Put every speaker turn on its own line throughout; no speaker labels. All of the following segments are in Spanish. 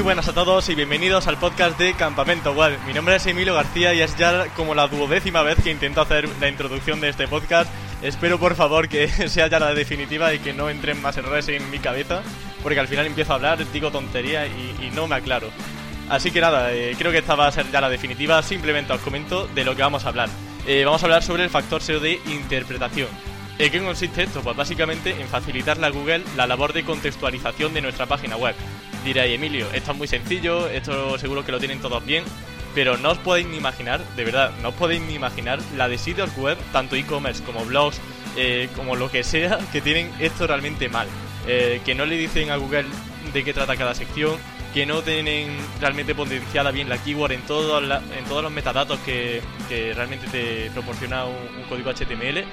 Muy buenas a todos y bienvenidos al podcast de Campamento Web. Mi nombre es Emilio García y es ya como la duodécima vez que intento hacer la introducción de este podcast. Espero por favor que sea ya la definitiva y que no entren más errores en mi cabeza, porque al final empiezo a hablar, digo tontería y, no me aclaro. Así que nada, eh, creo que esta va a ser ya la definitiva, simplemente os comento de lo que vamos a hablar. Eh, vamos a hablar sobre el factor SEO de interpretación. ¿En qué consiste esto? Pues básicamente en facilitarle a Google la labor de contextualización de nuestra página web. Diréis, Emilio, esto es muy sencillo, esto seguro que lo tienen todos bien, pero no os podéis ni imaginar, de verdad, no os podéis ni imaginar la de sitios web, tanto e-commerce como blogs, eh, como lo que sea, que tienen esto realmente mal. Eh, que no le dicen a Google de qué trata cada sección, que no tienen realmente potenciada bien la keyword en, todo en todos los metadatos que, realmente te proporciona un código HTML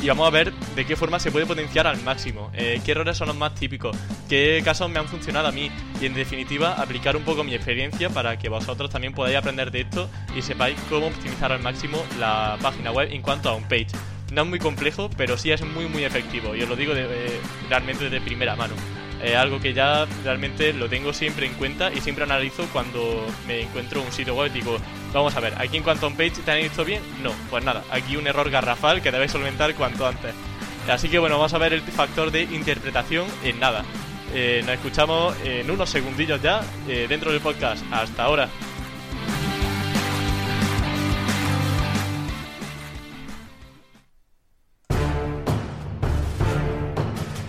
y vamos a ver de qué forma se puede potenciar al máximo, eh, qué errores son los más típicos, qué casos me han funcionado a mí. Y en definitiva aplicar un poco mi experiencia para que vosotros también podáis aprender de esto y sepáis cómo optimizar al máximo la página web en cuanto a un page. No es muy complejo, pero sí es muy muy efectivo. Y os lo digo de, realmente de primera mano. Algo que ya realmente lo tengo siempre en cuenta y siempre analizo cuando me encuentro un sitio web. Digo, vamos a ver, aquí en un page, ¿te han visto bien? No, pues nada, aquí un error garrafal que debéis solventar cuanto antes. Así que bueno, vamos a ver el factor de interpretación en nada. Eh, nos escuchamos en unos segundillos ya eh, dentro del podcast. Hasta ahora.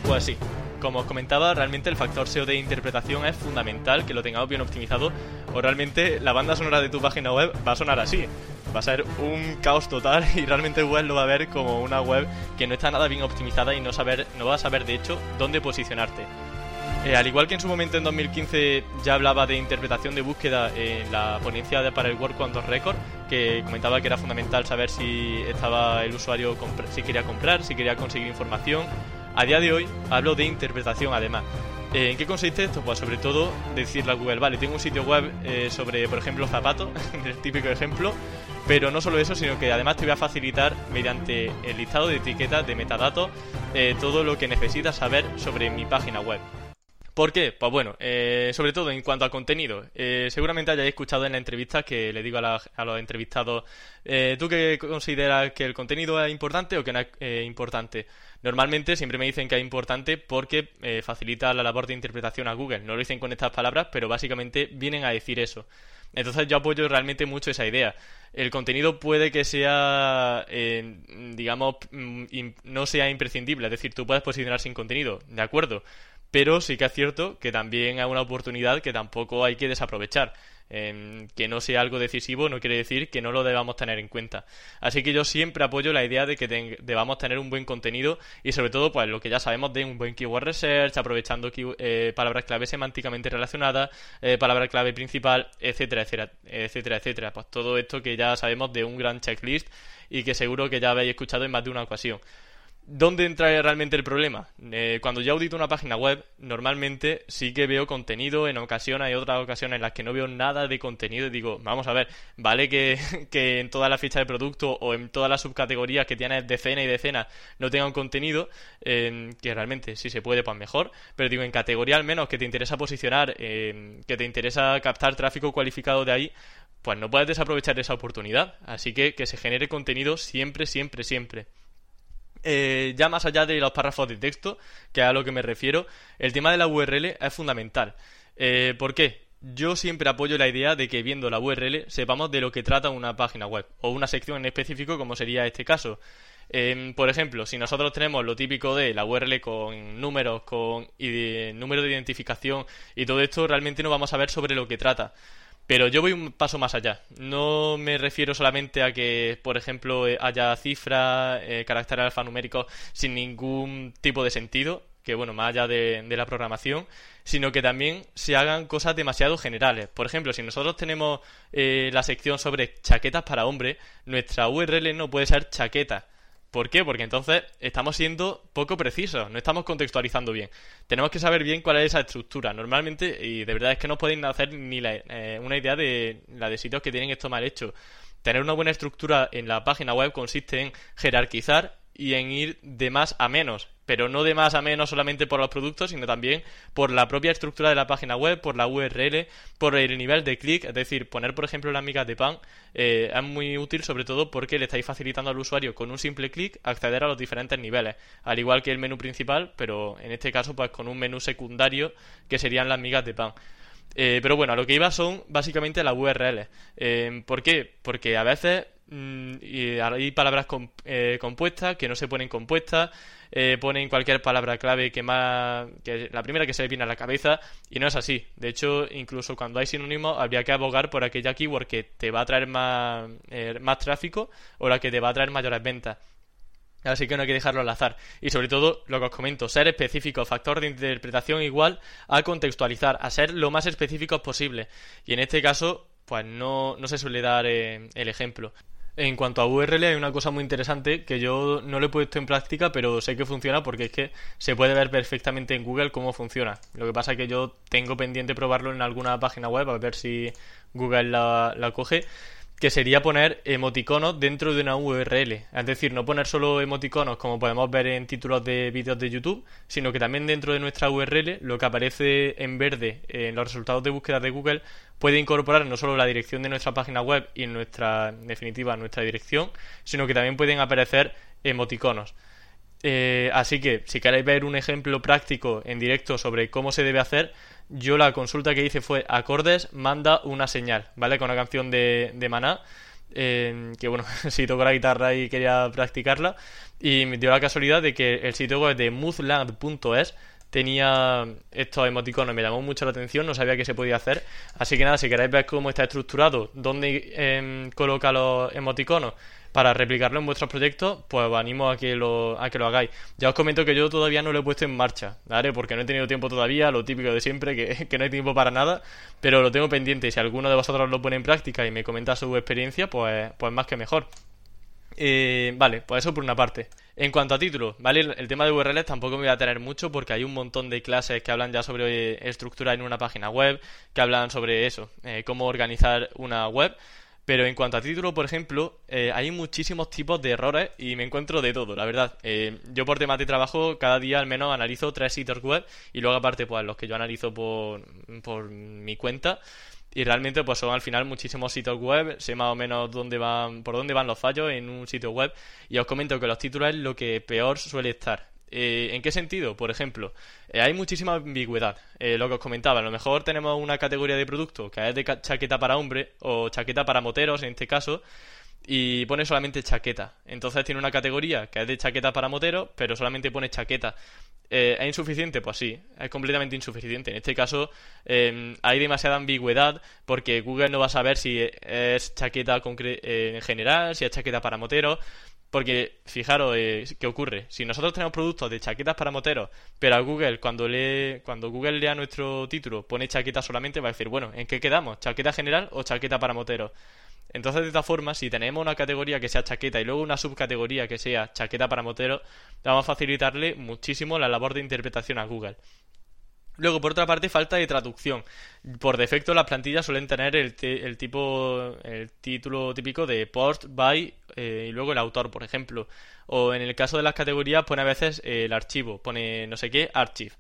Pues sí, como os comentaba, realmente el factor SEO de interpretación es fundamental, que lo tengamos bien optimizado, o realmente la banda sonora de tu página web va a sonar así. Va a ser un caos total y realmente web lo va a ver como una web que no está nada bien optimizada y no, saber, no va a saber de hecho dónde posicionarte. Eh, al igual que en su momento en 2015 ya hablaba de interpretación de búsqueda en la ponencia de, para el World Quantum Record, que comentaba que era fundamental saber si estaba el usuario si quería comprar, si quería conseguir información a día de hoy hablo de interpretación además. Eh, ¿En qué consiste esto? Pues sobre todo decirle a Google, vale, tengo un sitio web eh, sobre, por ejemplo, zapatos, el típico ejemplo, pero no solo eso, sino que además te voy a facilitar mediante el listado de etiquetas, de metadatos, eh, todo lo que necesitas saber sobre mi página web. ¿Por qué? Pues bueno, sobre todo en cuanto a contenido. seguramente hayáis escuchado en la entrevista que le digo a, a los entrevistados, ¿tú qué consideras que el contenido es importante o que no es importante? Normalmente siempre me dicen que es importante porque eh, facilita la labor de interpretación a Google. No lo dicen con estas palabras, pero básicamente vienen a decir eso. Entonces yo apoyo realmente mucho esa idea. El contenido puede que sea, eh, digamos, mm, no sea imprescindible. Es decir, tú puedes posicionar sin contenido, de acuerdo. Pero sí que es cierto que también hay una oportunidad que tampoco hay que desaprovechar que no sea algo decisivo no quiere decir que no lo debamos tener en cuenta. Así que yo siempre apoyo la idea de que debamos tener un buen contenido y sobre todo pues lo que ya sabemos de un buen keyword research, aprovechando eh, palabras clave semánticamente relacionadas, eh, palabra clave principal, etcétera, etcétera, etcétera, etcétera. Pues todo esto que ya sabemos de un gran checklist y que seguro que ya habéis escuchado en más de una ocasión. ¿Dónde entra realmente el problema? Eh, cuando yo audito una página web, normalmente sí que veo contenido, en ocasiones hay otras ocasiones en las que no veo nada de contenido y digo, vamos a ver, vale que, en toda la ficha de producto o en todas las subcategorías que tienes decena y decena no tenga un contenido, que realmente si se puede, pues mejor, pero digo, en categoría al menos que te interesa posicionar, que te interesa captar tráfico cualificado de ahí, pues no puedes desaprovechar esa oportunidad. Así que que se genere contenido siempre, siempre, siempre. Eh, ya más allá de los párrafos de texto, que es a lo que me refiero, el tema de la URL es fundamental. Eh, ¿Por qué? Yo siempre apoyo la idea de que viendo la URL sepamos de lo que trata una página web o una sección en específico como sería este caso. Em, por ejemplo, si nosotros tenemos lo típico de la URL con números, con número de identificación y todo esto, realmente no vamos a ver sobre lo que trata. Pero yo voy un paso más allá. No me refiero solamente a que, por ejemplo, eh, haya cifras, eh, caracteres alfanuméricos sin ningún tipo de sentido, que bueno, más allá de, la programación, sino que también se hagan cosas demasiado generales. Por ejemplo, si nosotros tenemos eh, la sección sobre chaquetas para hombres, nuestra URL no puede ser chaqueta, ¿Por qué? Porque entonces estamos siendo poco precisos, no estamos contextualizando bien. Tenemos que saber bien cuál es esa estructura. Normalmente, y de verdad es que no podéis hacer ni eh, una idea de la de sitios que tienen esto mal hecho. Tener una buena estructura en la página web consiste en jerarquizar y en ir de más a menos, pero no de más a menos solamente por los productos, sino también por la propia estructura de la página web, por la URL, por el nivel de clic, es decir, poner por ejemplo las migas de pan eh, es muy útil sobre todo porque le estáis facilitando al usuario con un simple clic acceder a los diferentes niveles, al igual que el menú principal, pero en este caso pues con un menú secundario que serían las migas de pan. Eh, pero bueno, a lo que iba son básicamente las URLs. Eh, ¿Por qué? Porque a veces mm, hay palabras eh, compuestas que no se ponen compuestas, ponen cualquier palabra clave que más que la primera que se le viene a la cabeza y no es así. De hecho, incluso cuando hay sinónimos habría que abogar por aquella keyword que te va a traer más, más tráfico o la que te va a traer mayores ventas. Así que no hay que dejarlo al azar. Y sobre todo, lo que os comento, ser específico, factor de interpretación igual a contextualizar, a ser lo más específicos posible. Y en este caso, pues no, no se suele dar eh, el ejemplo. En cuanto a URL hay una cosa muy interesante que yo no lo he puesto en práctica, pero sé que funciona porque es que se puede ver perfectamente en Google cómo funciona. Lo que pasa es que yo tengo pendiente probarlo en alguna página web a ver si Google la, la coge que sería poner emoticonos dentro de una URL. Es decir, no poner solo emoticonos como podemos ver en títulos de vídeos de YouTube, sino que también dentro de nuestra URL, lo que aparece en verde en los resultados de búsqueda de Google, puede incorporar no solo la dirección de nuestra página web y nuestra, en definitiva, nuestra dirección, sino que también pueden aparecer emoticonos. Eh, así que si queréis ver un ejemplo práctico en directo sobre cómo se debe hacer, yo la consulta que hice fue acordes, manda una señal, ¿vale? Con una canción de, de Maná. que bueno, si toco la guitarra y quería practicarla. Y me dio la casualidad de que el sitio web de moodland.es tenía estos emoticonos, me llamó mucho la atención, no sabía que se podía hacer. Así que nada, si queréis ver cómo está estructurado, dónde em, coloca los emoticonos para replicarlo en vuestros proyectos, pues os animo a que lo, a que lo hagáis. Ya os comento que yo todavía no lo he puesto en marcha, ¿vale? Porque no he tenido tiempo todavía, lo típico de siempre, que, que no hay tiempo para nada, pero lo tengo pendiente si alguno de vosotros lo pone en práctica y me comenta su experiencia, pues, pues más que mejor. Eh, vale, pues eso por una parte. En cuanto a títulos, ¿vale? El, tema de URLs tampoco me voy a tener mucho porque hay un montón de clases que hablan ya sobre estructura en una página web, que hablan sobre eso, eh, cómo organizar una web. Pero en cuanto a título, por ejemplo, eh, hay muchísimos tipos de errores y me encuentro de todo, la verdad. Eh, yo por temas de trabajo cada día al menos analizo tres sitios web y luego aparte pues los que yo analizo por, por mi cuenta y realmente pues son al final muchísimos sitios web, sé más o menos dónde van, por dónde van los fallos en un sitio web y os comento que los títulos es lo que peor suele estar. Eh, ¿En qué sentido? Por ejemplo, eh, hay muchísima ambigüedad. Eh, lo que os comentaba, a lo mejor tenemos una categoría de producto que es de chaqueta para hombre o chaqueta para moteros en este caso y pone solamente chaqueta. Entonces tiene una categoría que es de chaqueta para moteros, pero solamente pone chaqueta. ¿Es insuficiente? Pues sí, es completamente insuficiente. En este caso em, hay demasiada ambigüedad porque Google no va a saber si es chaqueta en general, si es chaqueta para moteros. Porque, fijaros, eh, ¿qué ocurre? Si nosotros tenemos productos de chaquetas para moteros, pero a Google, cuando lee, cuando Google lea nuestro título, pone chaqueta solamente, va a decir, bueno, ¿en qué quedamos? ¿Chaqueta general o chaqueta para moteros? Entonces, de esta forma, si tenemos una categoría que sea chaqueta y luego una subcategoría que sea chaqueta para moteros, vamos a facilitarle muchísimo la labor de interpretación a Google. Luego, por otra parte, falta de traducción. Por defecto, las plantillas suelen tener el, tipo, el título típico de post, by eh, y luego el autor, por ejemplo. O en el caso de las categorías, pone a veces el archivo, pone no sé qué, archive.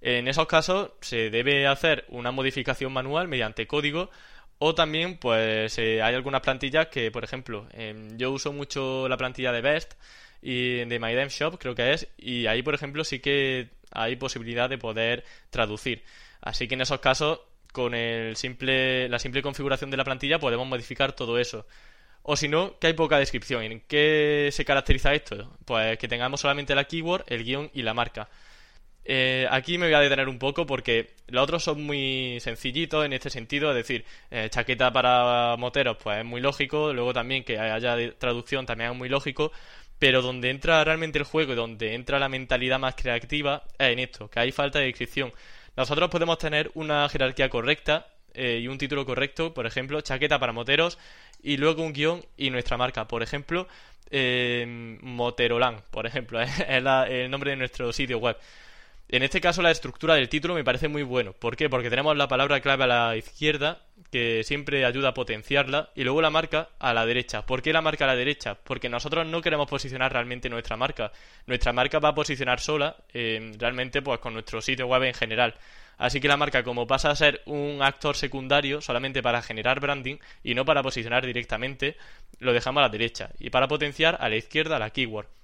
En esos casos se debe hacer una modificación manual mediante código o también, pues eh, hay algunas plantillas que, por ejemplo, em, yo uso mucho la plantilla de Best y de My Shop, creo que es, y ahí, por ejemplo, sí que hay posibilidad de poder traducir. Así que en esos casos, con el simple, la simple configuración de la plantilla podemos modificar todo eso. O si no, que hay poca descripción. ¿En qué se caracteriza esto? Pues que tengamos solamente la keyword, el guion y la marca. Eh, aquí me voy a detener un poco porque los otros son muy sencillitos en este sentido, es decir, eh, chaqueta para moteros, pues es muy lógico, luego también que haya traducción también es muy lógico, pero donde entra realmente el juego y donde entra la mentalidad más creativa es en esto, que hay falta de descripción. Nosotros podemos tener una jerarquía correcta eh, y un título correcto, por ejemplo, chaqueta para moteros, y luego un guion y nuestra marca, por ejemplo, eh, Moterolan, por ejemplo, es el nombre de nuestro sitio web. En este caso la estructura del título me parece muy bueno. ¿Por qué? Porque tenemos la palabra clave a la izquierda, que siempre ayuda a potenciarla, y luego la marca a la derecha. ¿Por qué la marca a la derecha? Porque nosotros no queremos posicionar realmente nuestra marca. Nuestra marca va a posicionar sola, eh, realmente pues con nuestro sitio web en general. Así que la marca, como pasa a ser un actor secundario solamente para generar branding y no para posicionar directamente, lo dejamos a la derecha. Y para potenciar a la izquierda la keyword.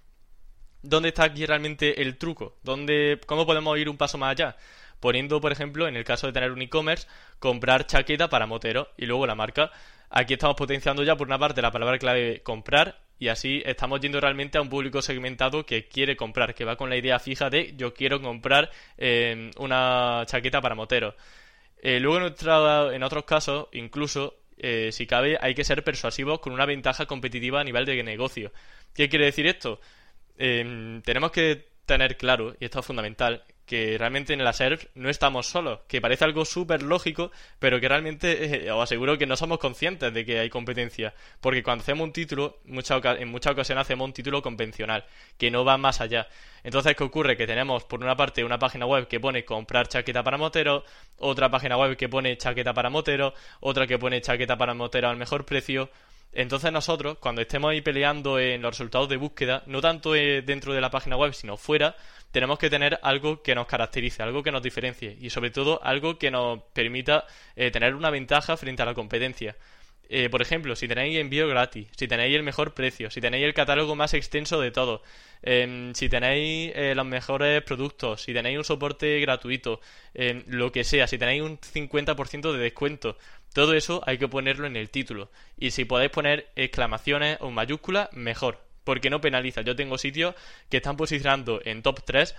¿Dónde está aquí realmente el truco? ¿Dónde, ¿Cómo podemos ir un paso más allá? Poniendo, por ejemplo, en el caso de tener un e-commerce, comprar chaqueta para motero y luego la marca. Aquí estamos potenciando ya por una parte la palabra clave comprar y así estamos yendo realmente a un público segmentado que quiere comprar, que va con la idea fija de yo quiero comprar eh, una chaqueta para motero. Eh, luego en, en, otros casos, incluso, eh, si cabe, hay que ser persuasivos con una ventaja competitiva a nivel de negocio. ¿Qué quiere decir esto? Em, tenemos que tener claro, y esto es fundamental, que realmente en la SERP no estamos solos, que parece algo súper lógico, pero que realmente eh, os aseguro que no somos conscientes de que hay competencia, porque cuando hacemos un título, en muchas ocasiones hacemos un título convencional, que no va más allá. Entonces, ¿qué ocurre? Que tenemos por una parte una página web que pone comprar chaqueta para motero, otra página web que pone chaqueta para motero, otra que pone chaqueta para motero al mejor precio, entonces nosotros, cuando estemos ahí peleando en los resultados de búsqueda, no tanto eh, dentro de la página web, sino fuera, tenemos que tener algo que nos caracterice, algo que nos diferencie y sobre todo algo que nos permita eh, tener una ventaja frente a la competencia. Eh, por ejemplo, si tenéis envío gratis, si tenéis el mejor precio, si tenéis el catálogo más extenso de todo, em, si tenéis los mejores productos, si tenéis un soporte gratuito, em, lo que sea, si tenéis un 50% de descuento, todo eso hay que ponerlo en el título. Y si podéis poner exclamaciones o mayúsculas, mejor. Porque no penaliza. Yo tengo sitios que están posicionando en top 3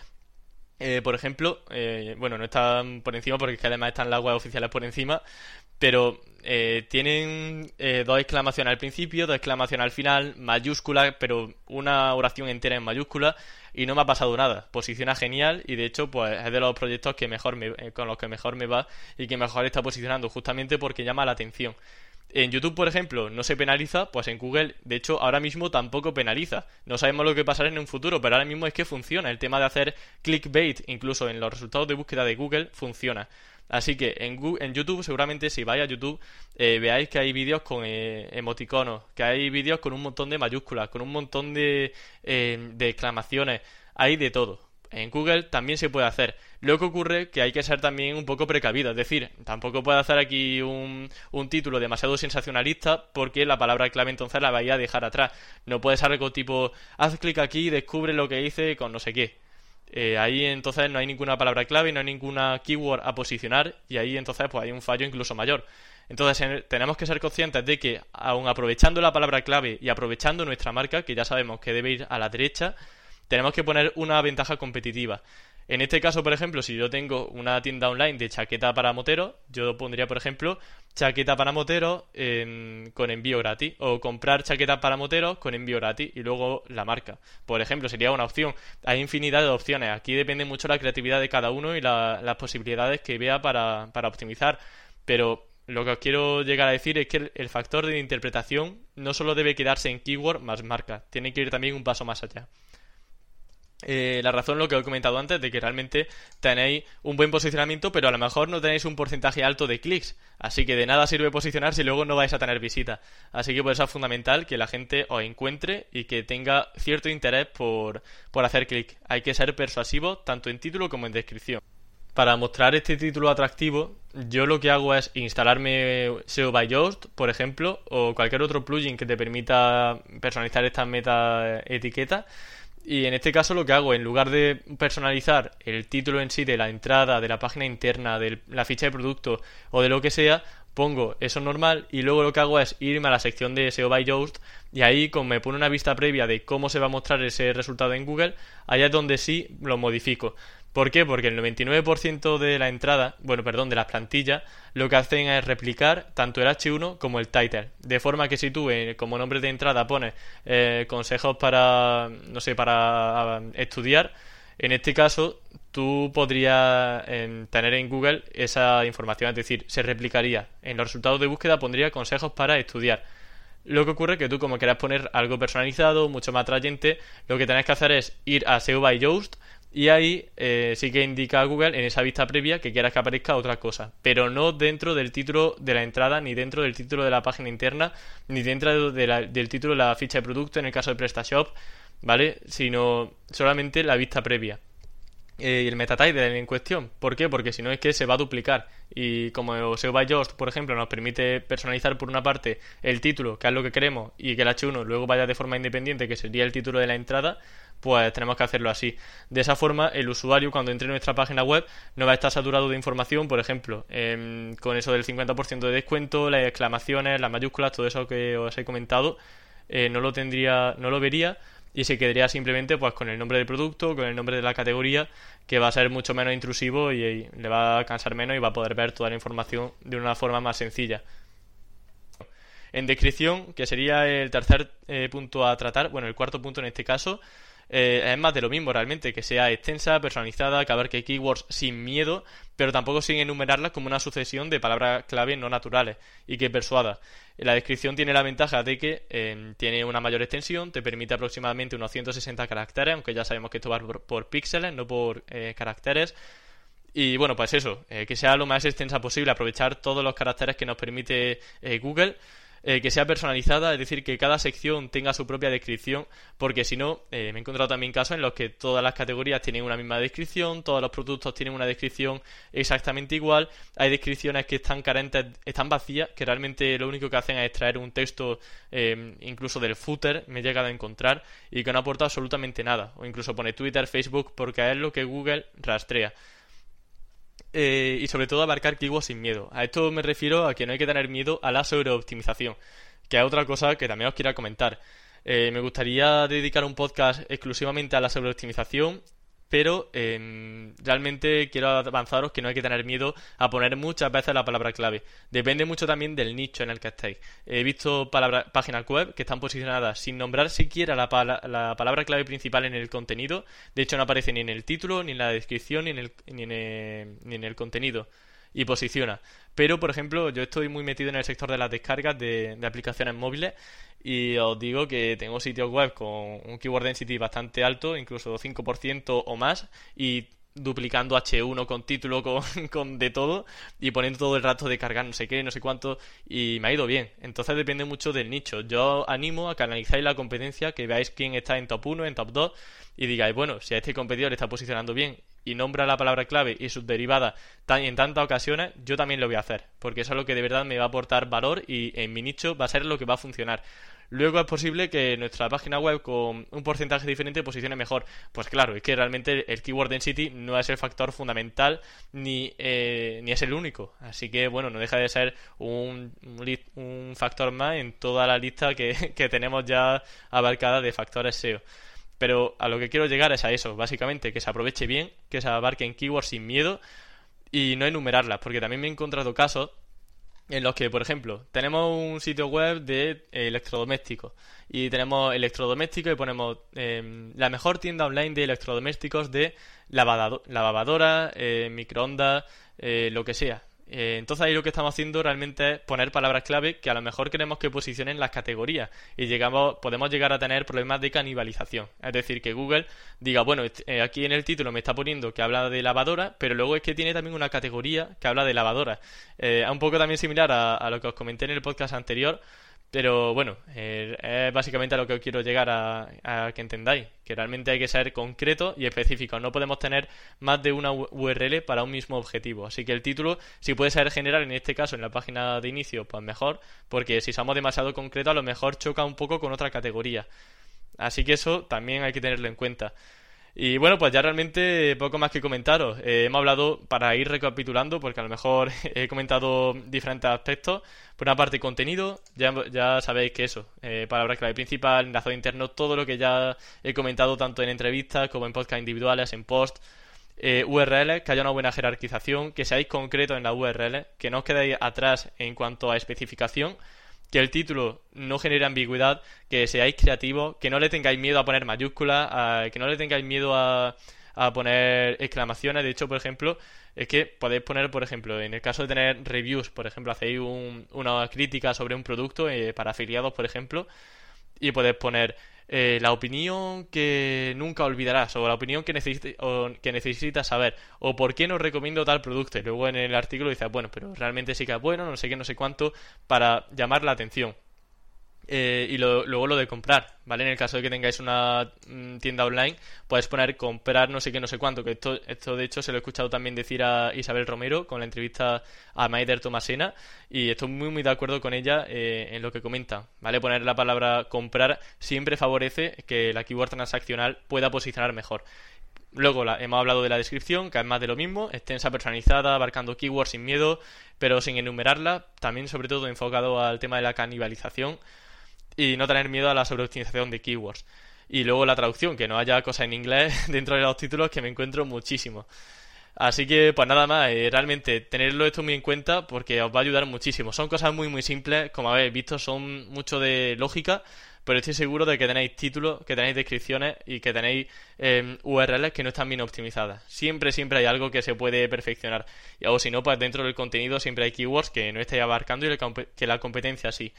eh, por ejemplo, eh, bueno, no están por encima porque es que además están las web oficiales por encima, pero eh, tienen dos exclamaciones al principio, dos exclamaciones al final, mayúsculas, pero una oración entera en mayúsculas y no me ha pasado nada. Posiciona genial y de hecho pues es de los proyectos que mejor me, con los que mejor me va y que mejor está posicionando justamente porque llama la atención. En YouTube, por ejemplo, no se penaliza, pues en Google, de hecho, ahora mismo tampoco penaliza. No sabemos lo que pasará en un futuro, pero ahora mismo es que funciona. El tema de hacer clickbait, incluso en los resultados de búsqueda de Google, funciona. Así que en, en YouTube, seguramente si vais a YouTube, eh, veáis que hay vídeos con eh, emoticonos, que hay vídeos con un montón de mayúsculas, con un montón de, eh, de exclamaciones. Hay de todo. En Google también se puede hacer. Lo que ocurre que hay que ser también un poco precavido, es decir, tampoco puedo hacer aquí un, un título demasiado sensacionalista porque la palabra clave entonces la vais a dejar atrás. No puede ser algo tipo, haz clic aquí y descubre lo que hice con no sé qué. Eh, ahí entonces no hay ninguna palabra clave, no hay ninguna keyword a posicionar y ahí entonces pues hay un fallo incluso mayor. Entonces tenemos que ser conscientes de que aun aprovechando la palabra clave y aprovechando nuestra marca, que ya sabemos que debe ir a la derecha, tenemos que poner una ventaja competitiva. En este caso, por ejemplo, si yo tengo una tienda online de chaqueta para motero, yo pondría, por ejemplo, chaqueta para motero con envío gratis o comprar chaquetas para moteros con envío gratis y luego la marca. Por ejemplo, sería una opción. Hay infinidad de opciones. Aquí depende mucho la creatividad de cada uno y las posibilidades que vea para, para optimizar. Pero lo que os quiero llegar a decir es que el factor de interpretación no solo debe quedarse en keyword más marca, tiene que ir también un paso más allá. Eh, la razón lo que he comentado antes de que realmente tenéis un buen posicionamiento pero a lo mejor no tenéis un porcentaje alto de clics. Así que de nada sirve posicionar si luego no vais a tener visita. Así que por eso es fundamental que la gente os encuentre y que tenga cierto interés por, por hacer clic. Hay que ser persuasivo tanto en título como en descripción. Para mostrar este título atractivo, yo lo que hago es instalarme SEO by Yoast, por ejemplo, o cualquier otro plugin que te permita personalizar estas meta etiquetas y en este caso lo que hago, en lugar de personalizar el título en sí de la entrada, de la página interna, de la ficha de producto o de lo que sea, pongo eso normal y luego lo que hago es irme a la sección de SEO by Yoast y ahí como me pone una vista previa de cómo se va a mostrar ese resultado en Google, allá es donde sí lo modifico. ¿Por qué? Porque el 99% de la entrada, bueno, perdón, de las plantillas, lo que hacen es replicar tanto el H1 como el title. De forma que si tú eh, como nombre de entrada pones eh, consejos para, no sé, para estudiar, en este caso tú podrías em, tener en Google esa información, es decir, se replicaría. En los resultados de búsqueda pondría consejos para estudiar. Lo que ocurre es que tú, como quieras poner algo personalizado, mucho más atrayente, lo que tenés que hacer es ir a SEO by Yoast y ahí eh, sí que indica a Google en esa vista previa que quieras que aparezca otra cosa, pero no dentro del título de la entrada, ni dentro del título de la página interna, ni dentro del título de la ficha de producto en el caso de PrestaShop, ¿vale? Sino solamente la vista previa. Eh, y el meta title en cuestión. ¿Por qué? Porque si no es que se va a duplicar. Y como SEO by Yoast, por ejemplo, nos permite personalizar por una parte el título, que es lo que queremos, y que el H1 luego vaya de forma independiente, que sería el título de la entrada, pues tenemos que hacerlo así. De esa forma, el usuario cuando entre en nuestra página web no va a estar saturado de información, por ejemplo, em, con eso del 50% de descuento, las exclamaciones, las mayúsculas, todo eso que os he comentado, eh, no lo tendría, no lo vería y se quedaría simplemente pues con el nombre del producto, con el nombre de la categoría, que va a ser mucho menos intrusivo y, le va a cansar menos y va a poder ver toda la información de una forma más sencilla. En descripción, que sería el tercer eh, punto a tratar, bueno, el cuarto punto en este caso, eh, es más de lo mismo realmente, que sea extensa, personalizada, que abarque keywords sin miedo, pero tampoco sin enumerarlas como una sucesión de palabras clave no naturales y que persuada. La descripción tiene la ventaja de que em, tiene una mayor extensión, te permite aproximadamente unos 160 caracteres, aunque ya sabemos que esto va por, píxeles, no por eh, caracteres. Y bueno, pues eso, eh, que sea lo más extensa posible, aprovechar todos los caracteres que nos permite Google eh, que sea personalizada, es decir, que cada sección tenga su propia descripción, porque si no, eh, me he encontrado también casos en los que todas las categorías tienen una misma descripción, todos los productos tienen una descripción exactamente igual, hay descripciones que están carentes, están vacías, que realmente lo único que hacen es extraer un texto eh, incluso del footer, me he llegado a encontrar, y que no aporta absolutamente nada, o incluso pone Twitter, Facebook, porque es lo que Google rastrea. Eh, y sobre todo abarcar keywords sin miedo. A esto me refiero a que no hay que tener miedo a la sobreoptimización, que es otra cosa que también os quiero comentar. Eh, me gustaría dedicar un podcast exclusivamente a la sobreoptimización pero em, realmente quiero avanzaros que no hay que tener miedo a poner muchas veces la palabra clave. Depende mucho también del nicho en el que estéis. He visto páginas web que están posicionadas sin nombrar siquiera la, la, palabra clave principal en el contenido. De hecho, no aparece ni en el título, ni en la descripción, ni en el, ni en ni en el contenido. Y posiciona. Pero, por ejemplo, yo estoy muy metido en el sector de las descargas de, aplicaciones móviles y os digo que tengo sitios web con un keyword density bastante alto, incluso 5% o más, y duplicando H1 con título, con, de todo, y poniendo todo el rato de cargar no sé qué, no sé cuánto, y me ha ido bien. Entonces depende mucho del nicho. Yo animo a que analizáis la competencia, que veáis quién está en top 1, en top 2, y digáis, bueno, si a este competidor está posicionando bien y nombra la palabra clave y sus derivadas en tantas ocasiones, yo también lo voy a hacer, porque eso es lo que de verdad me va a aportar valor y en mi nicho va a ser lo que va a funcionar. Luego es posible que nuestra página web con un porcentaje diferente posicione mejor. Pues claro, es que realmente el keyword density no es el factor fundamental ni, eh, ni es el único. Así que bueno, no deja de ser un, un, factor más en toda la lista que, que tenemos ya abarcada de factores SEO. Pero a lo que quiero llegar es a eso, básicamente, que se aproveche bien, que se abarque en keywords sin miedo y no enumerarlas, porque también me he encontrado casos en los que, por ejemplo, tenemos un sitio web de electrodomésticos y tenemos electrodomésticos y ponemos em, la mejor tienda online de electrodomésticos de lavadora, eh, microondas, eh, lo que sea. Eh, entonces ahí lo que estamos haciendo realmente es poner palabras clave que a lo mejor queremos que posicionen las categorías y llegamos, podemos llegar a tener problemas de canibalización. Es decir, que Google diga, bueno, eh, aquí en el título me está poniendo que habla de lavadora, pero luego es que tiene también una categoría que habla de lavadora. Eh, un poco también similar a lo que os comenté en el podcast anterior pero bueno, eh, es básicamente a lo que quiero llegar a, que entendáis, que realmente hay que ser concreto y específico. No podemos tener más de una URL para un mismo objetivo. Así que el título, si puede ser general en este caso en la página de inicio, pues mejor, porque si somos demasiado concretos a lo mejor choca un poco con otra categoría. Así que eso también hay que tenerlo en cuenta. Y bueno, pues ya realmente poco más que comentaros. Eh, hemos hablado, para ir recapitulando, porque a lo mejor he comentado diferentes aspectos. Por una parte, contenido, ya, ya sabéis que eso, eh, palabra clave principal, enlazado interno, todo lo que ya he comentado tanto en entrevistas como en podcast individuales, en post. Eh, URLs, que haya una buena jerarquización, que seáis concretos en la URL, que no os quedéis atrás en cuanto a especificación que el título no genere ambigüedad, que seáis creativos, que no le tengáis miedo a poner mayúsculas, que no le tengáis miedo a, poner exclamaciones. De hecho, por ejemplo, es que podéis poner, por ejemplo, en el caso de tener reviews, por ejemplo, hacéis una crítica sobre un producto eh, para afiliados, por ejemplo, y podéis poner eh, la opinión que nunca olvidarás o la opinión que, que necesitas saber o por qué no recomiendo tal producto. Y luego en el artículo dices, bueno, pero realmente sí que es bueno, no sé qué, no sé cuánto, para llamar la atención. Eh, y luego lo de comprar, ¿vale? En el caso de que tengáis una mm, tienda online, puedes poner comprar no sé qué, no sé cuánto, que esto, esto de hecho se lo he escuchado también decir a Isabel Romero con la entrevista a Maider Tomasena y estoy muy muy de acuerdo con ella eh, en lo que comenta, ¿vale? Poner la palabra comprar siempre favorece que la keyword transaccional pueda posicionar mejor. Luego hemos hablado de la descripción, que es más de lo mismo, extensa, personalizada, abarcando keywords sin miedo, pero sin enumerarla, también sobre todo enfocado al tema de la canibalización y no tener miedo a la sobreoptimización de keywords. Y luego la traducción, que no haya cosas en inglés dentro de los títulos que me encuentro muchísimo. Así que, pues nada más, eh, realmente tenerlo esto muy en cuenta porque os va a ayudar muchísimo. Son cosas muy, muy simples, como habéis visto, son mucho de lógica, pero estoy seguro de que tenéis títulos, que tenéis descripciones y que tenéis em, URLs que no están bien optimizadas. Siempre, siempre hay algo que se puede perfeccionar. O si no, pues dentro del contenido siempre hay keywords que no estáis abarcando y que la competencia sí.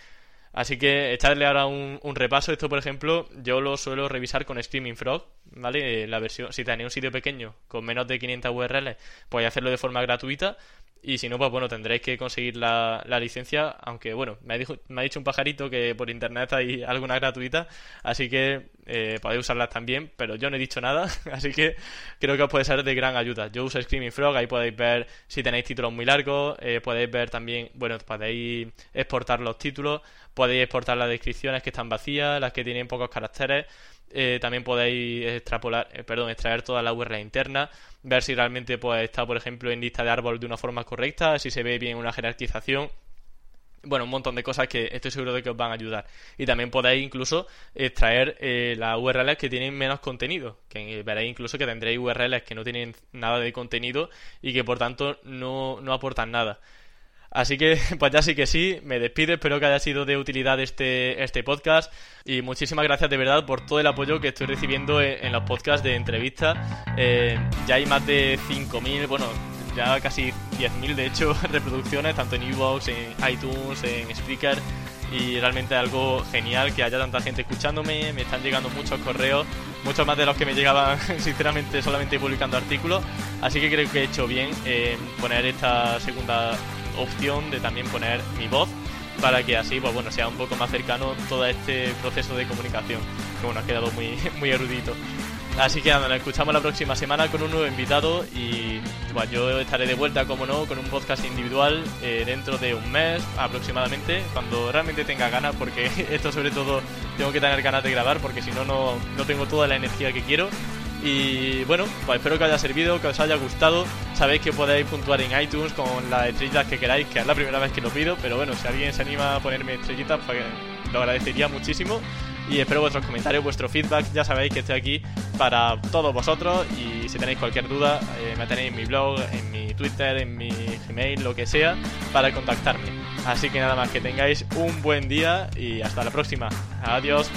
Así que echarle ahora un, repaso. Esto, por ejemplo, yo lo suelo revisar con Screaming Frog, ¿vale? La versión, si tenéis un sitio pequeño con menos de 500 URLs, podéis hacerlo de forma gratuita. Y si no, pues bueno, tendréis que conseguir la, licencia. Aunque bueno, me ha, dicho, me ha, dicho un pajarito que por internet hay alguna gratuita. Así que eh, podéis usarlas también. Pero yo no he dicho nada. Así que creo que os puede ser de gran ayuda. Yo uso Screaming Frog. Ahí podéis ver si tenéis títulos muy largos. Eh, podéis ver también, bueno, podéis exportar los títulos podéis exportar las descripciones que están vacías, las que tienen pocos caracteres. Eh, también podéis extrapolar, eh, perdón, extraer toda la URL interna, ver si realmente pues, está, por ejemplo, en lista de árbol de una forma correcta, si se ve bien una jerarquización. Bueno, un montón de cosas que estoy seguro de que os van a ayudar. Y también podéis incluso extraer eh, las URLs que tienen menos contenido. Que veréis incluso que tendréis URLs que no tienen nada de contenido y que por tanto no, no aportan nada. Así que, pues ya sí que sí, me despido, espero que haya sido de utilidad este, este podcast y muchísimas gracias de verdad por todo el apoyo que estoy recibiendo en, los podcasts de entrevistas. Eh, ya hay más de 5.000, bueno, ya casi 10.000 de hecho reproducciones, tanto en Evox, en iTunes, en Spreaker y realmente algo genial que haya tanta gente escuchándome, me están llegando muchos correos, muchos más de los que me llegaban sinceramente solamente publicando artículos, así que creo que he hecho bien en poner esta segunda opción de también poner mi voz para que así pues bueno sea un poco más cercano todo este proceso de comunicación. Que bueno ha quedado muy muy erudito. Así que nos escuchamos la próxima semana con un nuevo invitado y pues, yo estaré de vuelta como no con un podcast individual eh, dentro de un mes aproximadamente cuando realmente tenga ganas porque esto sobre todo tengo que tener ganas de grabar porque si no no tengo toda la energía que quiero y bueno, pues espero que os haya servido, que os haya gustado. Sabéis que podéis puntuar en iTunes con las estrellitas que queráis, que es la primera vez que lo pido, pero bueno, si alguien se anima a ponerme estrellitas, pues lo agradecería muchísimo. Y espero vuestros comentarios, vuestro feedback. Ya sabéis que estoy aquí para todos vosotros. Y si tenéis cualquier duda, eh, me tenéis en mi blog, en mi Twitter, en mi Gmail, lo que sea, para contactarme. Así que nada más, que tengáis un buen día y hasta la próxima. Adiós.